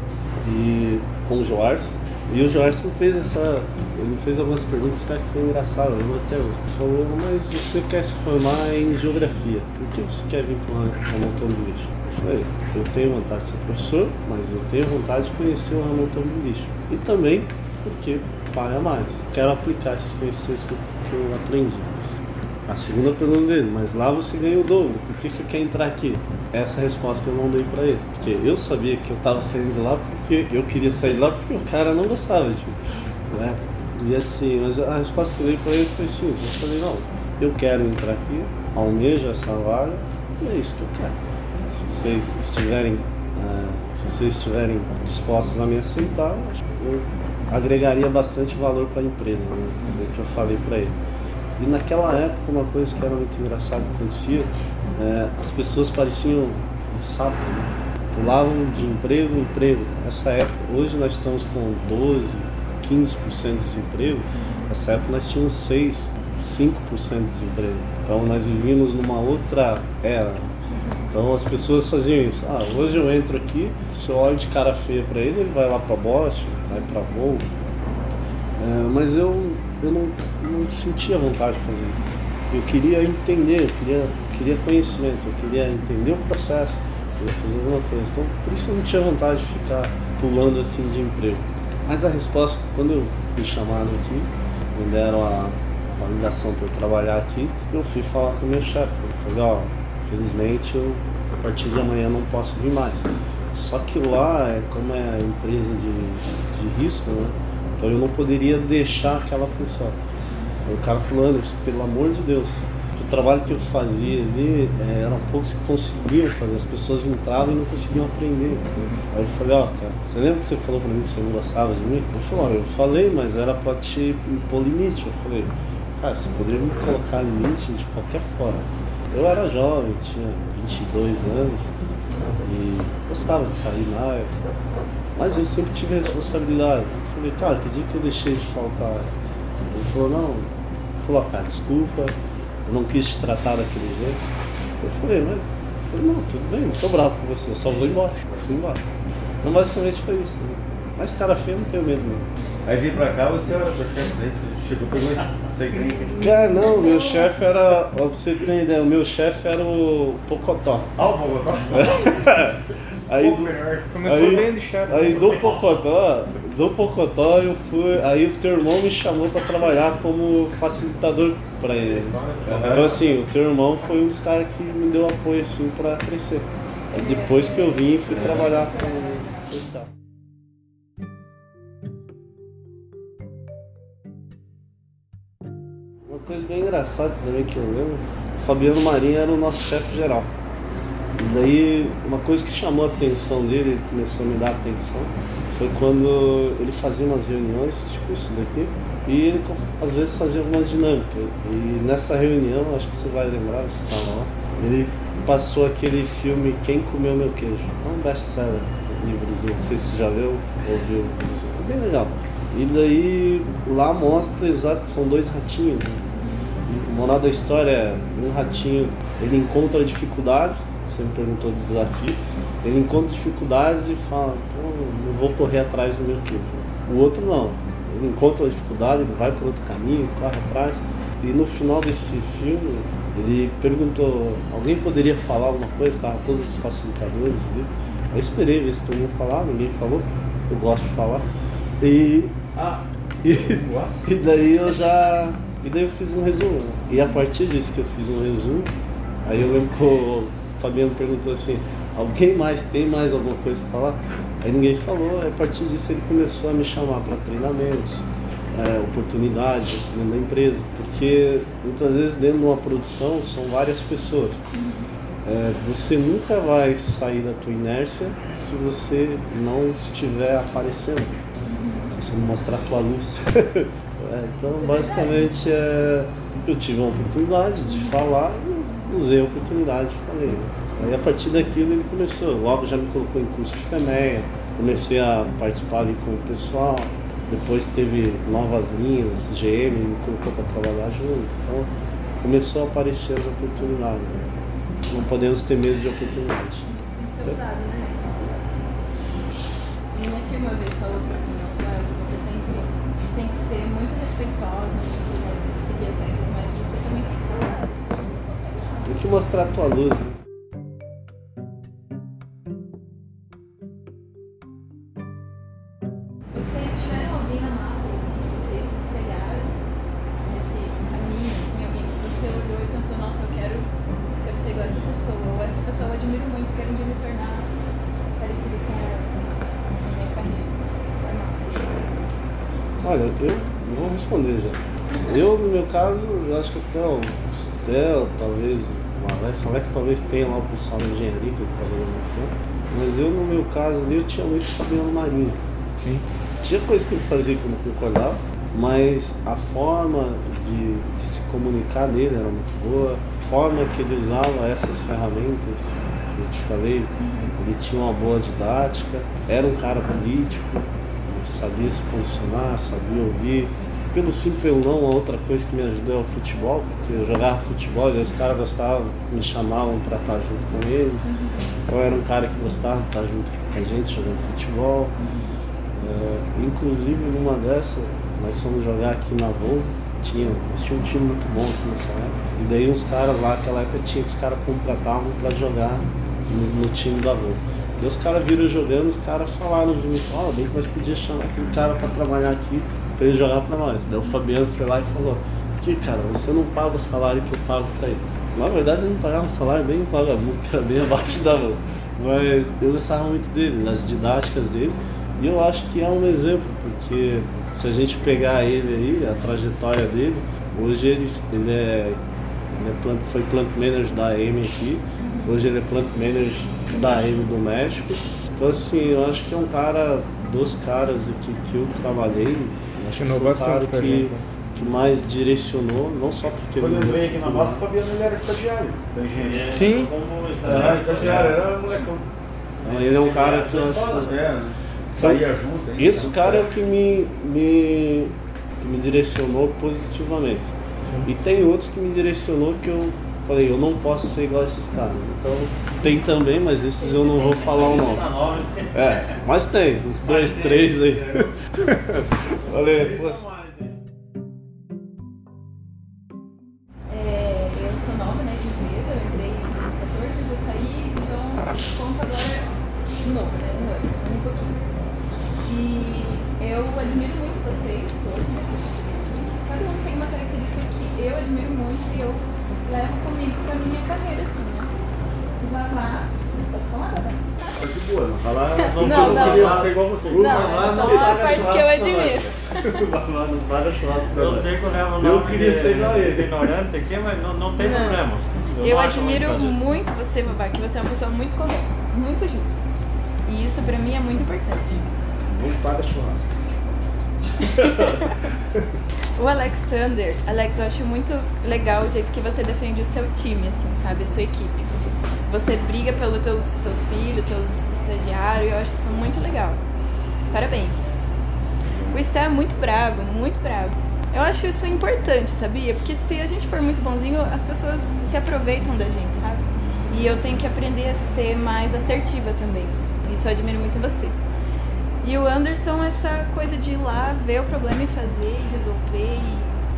e com o Joars. E o Joars me fez essa. Ele fez algumas perguntas que foi engraçado, eu lembro até hoje. Falou, mas você quer se formar em geografia. Por que você quer vir para Hamilton do lixo? Eu falei, eu tenho vontade de ser professor, mas eu tenho vontade de conhecer o Hamilton do lixo. E também porque paga mais. Quero aplicar esses conhecimentos que eu aprendi. A segunda pergunta dele, mas lá você ganha o dobro, por que você quer entrar aqui? Essa resposta eu não dei pra ele, porque eu sabia que eu tava saindo de lá porque eu queria sair de lá porque o cara não gostava de mim, né? E assim, mas a resposta que eu dei pra ele foi simples, eu falei, não, eu quero entrar aqui, almejo essa vaga, e é isso que eu quero. Se vocês estiverem, ah, se vocês estiverem dispostos a me aceitar, eu agregaria bastante valor para a empresa, né? Foi o que eu falei para ele. E naquela época, uma coisa que era muito engraçada acontecia, é, as pessoas pareciam um sapo, né? pulavam de emprego em emprego. Nessa época, hoje nós estamos com 12, 15% de desemprego, nessa época nós tínhamos 6, 5% de desemprego. Então nós vivíamos numa outra era. Então as pessoas faziam isso. Ah, hoje eu entro aqui, se eu olho de cara feia para ele, ele vai lá para Bosch, vai para Volvo. É, mas eu, eu não, não sentia vontade de fazer. Eu queria entender, eu queria, queria conhecimento, eu queria entender o processo, eu queria fazer alguma coisa. Então por isso eu não tinha vontade de ficar pulando assim de emprego. Mas a resposta, quando eu fui chamado aqui, me deram a, a ligação para eu trabalhar aqui, eu fui falar com o meu chefe. Eu falei, ó, felizmente eu a partir de amanhã não posso vir mais. Só que lá, é, como é empresa de, de risco, né? Então eu não poderia deixar aquela função. O cara falou, Anderson, pelo amor de Deus, o trabalho que eu fazia ali é, eram poucos que conseguiam fazer, as pessoas entravam e não conseguiam aprender. Aí eu falei, ó, cara, você lembra que você falou pra mim que você não gostava de mim? Ele falou, ó, eu falei, mas era pra te impor limite. Eu falei, cara, você poderia me colocar limite de qualquer forma. Eu era jovem, tinha 22 anos e gostava de sair mais, mas eu sempre tive a responsabilidade. Eu falei, cara, que dia que eu deixei de faltar? Ele falou, não, ele falou, ah, cara, desculpa, eu não quis te tratar daquele jeito. Eu falei, mas eu falei, não, tudo bem, não tô bravo com você, eu só vou embora. Eu fui embora. Então basicamente foi isso. Né? Mas cara feio não tenho medo não. Aí vim pra cá, você era você chegou pegou esse. Você tem. Cara, não, meu chefe era. Pra você ter ideia, o meu chefe era o Pocotó. Ah, o Bogotá? Aí Pô, do, melhor. Começou aí, bem de chefe. aí do Pocotó, do Pocotó eu fui. Aí o teu irmão me chamou pra trabalhar como facilitador pra ele. Então assim, o teu irmão foi um dos caras que me deu apoio assim pra crescer. Aí depois que eu vim, fui trabalhar com engraçada também que eu lembro, o Fabiano Marinho era o nosso chefe geral. E daí, uma coisa que chamou a atenção dele, ele começou a me dar atenção, foi quando ele fazia umas reuniões, tipo isso daqui, e ele às vezes fazia algumas dinâmicas. E nessa reunião, acho que você vai lembrar, você estava lá, ele passou aquele filme Quem Comeu Meu Queijo, é um best-seller. livros, não sei se você já leu ou viu, é bem legal. E daí lá mostra exato, são dois ratinhos. Né? O moral da história é um ratinho, ele encontra dificuldades, você me perguntou do desafio, ele encontra dificuldades e fala, pô, não vou correr atrás do meu tipo. O outro não, ele encontra a dificuldade, ele vai por outro caminho, corre atrás. E no final desse filme, ele perguntou, alguém poderia falar alguma coisa? Estavam todos os facilitadores. Né? Eu esperei ver se todo mundo falar, ninguém falou. Eu gosto de falar. E. Ah! E, e daí eu já. E daí eu fiz um resumo. E a partir disso que eu fiz um resumo, aí eu lembro que o Fabiano perguntou assim, alguém mais tem mais alguma coisa para falar? Aí ninguém falou, aí a partir disso ele começou a me chamar para treinamentos, é, oportunidade dentro da empresa, porque muitas vezes dentro de uma produção são várias pessoas. É, você nunca vai sair da tua inércia se você não estiver aparecendo, se você não mostrar a tua luz. é, então, basicamente, é, eu tive uma oportunidade de falar e usei a oportunidade e falei. Aí, a partir daquilo, ele começou. Logo, já me colocou em curso de FEMEA, comecei a participar ali com o pessoal. Depois teve novas linhas, GM me colocou para trabalhar junto. Então, começou a aparecer as oportunidades. Né? não podemos ter medo de oportunidade. Tem que ser usado, né? Minha uma vez falou pra mim, tem que ser muito respeitosa, né, tem que seguir as regras, mas você também tem que ser usado. Tem que mostrar a tua luz, né? Responder já. Eu, no meu caso, eu acho que até o Stel, talvez o Alex, o Alex talvez tenha lá o pessoal da engenharia que ele trabalhou muito tempo. Mas eu, no meu caso ali, eu tinha muito Fabiano Marinho. Sim. Tinha coisa que ele fazia que eu não concordava, mas a forma de, de, se comunicar dele era muito boa, a forma que ele usava essas ferramentas que eu te falei, ele tinha uma boa didática, era um cara político, sabia se posicionar, sabia ouvir. Pelo sim, pelo não, a outra coisa que me ajudou é o futebol, porque eu jogava futebol e os caras gostavam, me chamavam para estar junto com eles. Eu era um cara que gostava de estar junto com a gente jogando futebol. É, inclusive numa dessas, nós fomos jogar aqui na Volvo, tinha, tinha um time muito bom aqui nessa época. E daí uns caras lá, naquela época tinha que os caras contratavam para jogar no, no time da Volvo. E os caras viram jogando, os caras falaram de mim, ó, oh, bem que nós podíamos chamar aquele cara para trabalhar aqui, para ele jogar para nós. Daí o Fabiano foi lá e falou, que cara, você não paga o salário que eu pago para ele. Na verdade eu não pagava um salário bem vagabundo, que era bem abaixo da mão. Mas eu gostava muito dele, das didáticas dele. E eu acho que é um exemplo, porque se a gente pegar ele aí, a trajetória dele, hoje ele, ele, é, ele é plant, foi plant manager da AM aqui, hoje ele é plant manager da M do México. Então assim, eu acho que é um cara dos caras que, que eu trabalhei, acho que foi um cara que, que mais direcionou, não só porque Quando ele veio aqui na Nova, o Fabiano ele era estagiário da engenharia. Sim. Como estagiário, era, estagiário, era molecão. Ele é um cara que eu acho. É, saía junto. Esse cara é o que me, me, que me direcionou positivamente. E tem outros que me direcionou que eu falei, eu não posso ser igual a esses caras. Então tem também, mas esses eu não vou falar o nome. É, mas tem, uns dois, três aí. Poxa. De ignorante aqui, mas não, não tem Não. problema. Eu acho admiro muito você, Vavá, que você é uma pessoa muito correta, muito justa. E isso pra mim é muito importante. Não paga churrasco. O Alexander, Alex, eu acho muito legal o jeito que você defende o seu time, assim, sabe? A sua equipe. você briga pelos teus, teus filhos, teus estagiários, eu acho isso muito legal. Parabéns. O Sté é muito brabo, muito brabo. Eu acho isso importante, sabia? Porque se a gente for muito bonzinho, as pessoas se aproveitam da gente, sabe? E eu tenho que aprender a ser mais assertiva também. Isso eu admiro muito em você. E o Anderson, essa coisa de ir lá, ver o problema e fazer, e resolver,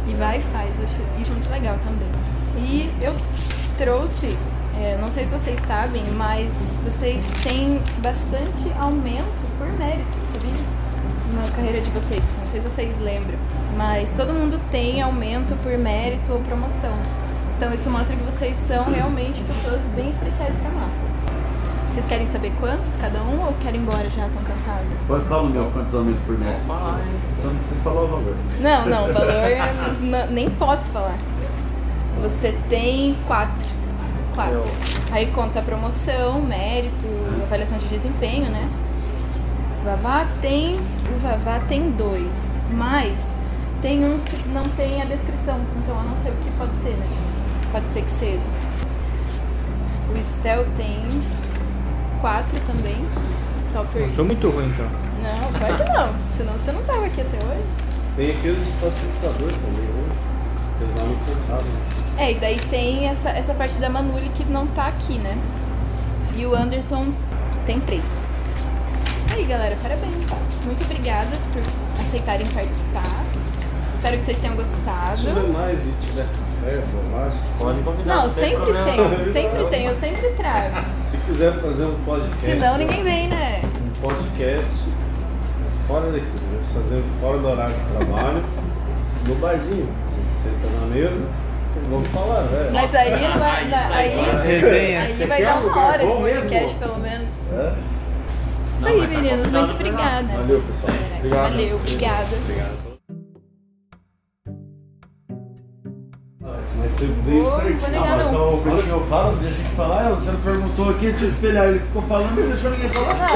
e, e vai e faz. Acho isso muito legal também. E eu trouxe, é, não sei se vocês sabem, mas vocês têm bastante aumento por mérito, sabia? Na carreira de vocês, não sei se vocês lembram, mas todo mundo tem aumento por mérito ou promoção. Então isso mostra que vocês são realmente pessoas bem especiais para a Mafra. Vocês querem saber quantos cada um ou querem ir embora já? Estão cansados? Pode falar o meu, quantos aumentos por mês? Só não precisa falar o valor. Não, não, o valor nem posso falar. Você tem quatro. Quatro. Aí conta a promoção, mérito, avaliação de desempenho, né? O Vavá tem. O Vavá tem dois. Mas tem uns que não tem a descrição. Então eu não sei o que pode ser, né? Pode ser que seja. O Estel tem quatro também. Só por. Eu sou muito ruim então. Não, claro que não. Senão você não tava aqui até hoje. Tem aqueles de facilitador também, né? Eles lá no contado. É, e daí tem essa, essa parte da Manuli que não tá aqui, né? E o Anderson tem três. Isso aí, galera. Parabéns. Muito obrigada por aceitarem participar. Espero que vocês tenham Se gostado. tiver mais e tiver café, bolacha, Pode convidar. Não, sempre tem, sempre tem, eu sempre trago. se quiser fazer um podcast. Senão ninguém vem, né? Um podcast fora daqui, né? fazendo fora do horário de trabalho, no barzinho. A gente senta na mesa vamos falar, velho. Mas aí não vai. aí, Resenha. aí vai dar uma hora de podcast, pelo menos. É? Isso Não, aí, tá meninos. Muito lá. obrigada. Valeu, pessoal. Obrigado. Valeu, obrigada. Mas você veio certinho. Ah, mas não. quando eu falo, deixa te falar, você não perguntou aqui se espelhar. Ele ficou falando e não deixou ninguém falar.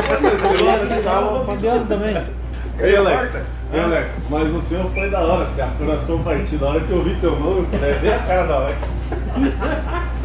Você Tava o Fabiano também. Ei, Alex. Ei, Alex. Mas o teu foi da hora, porque a coração partiu. Na hora que eu vi teu nome, eu falei, é bem a cara da Alex.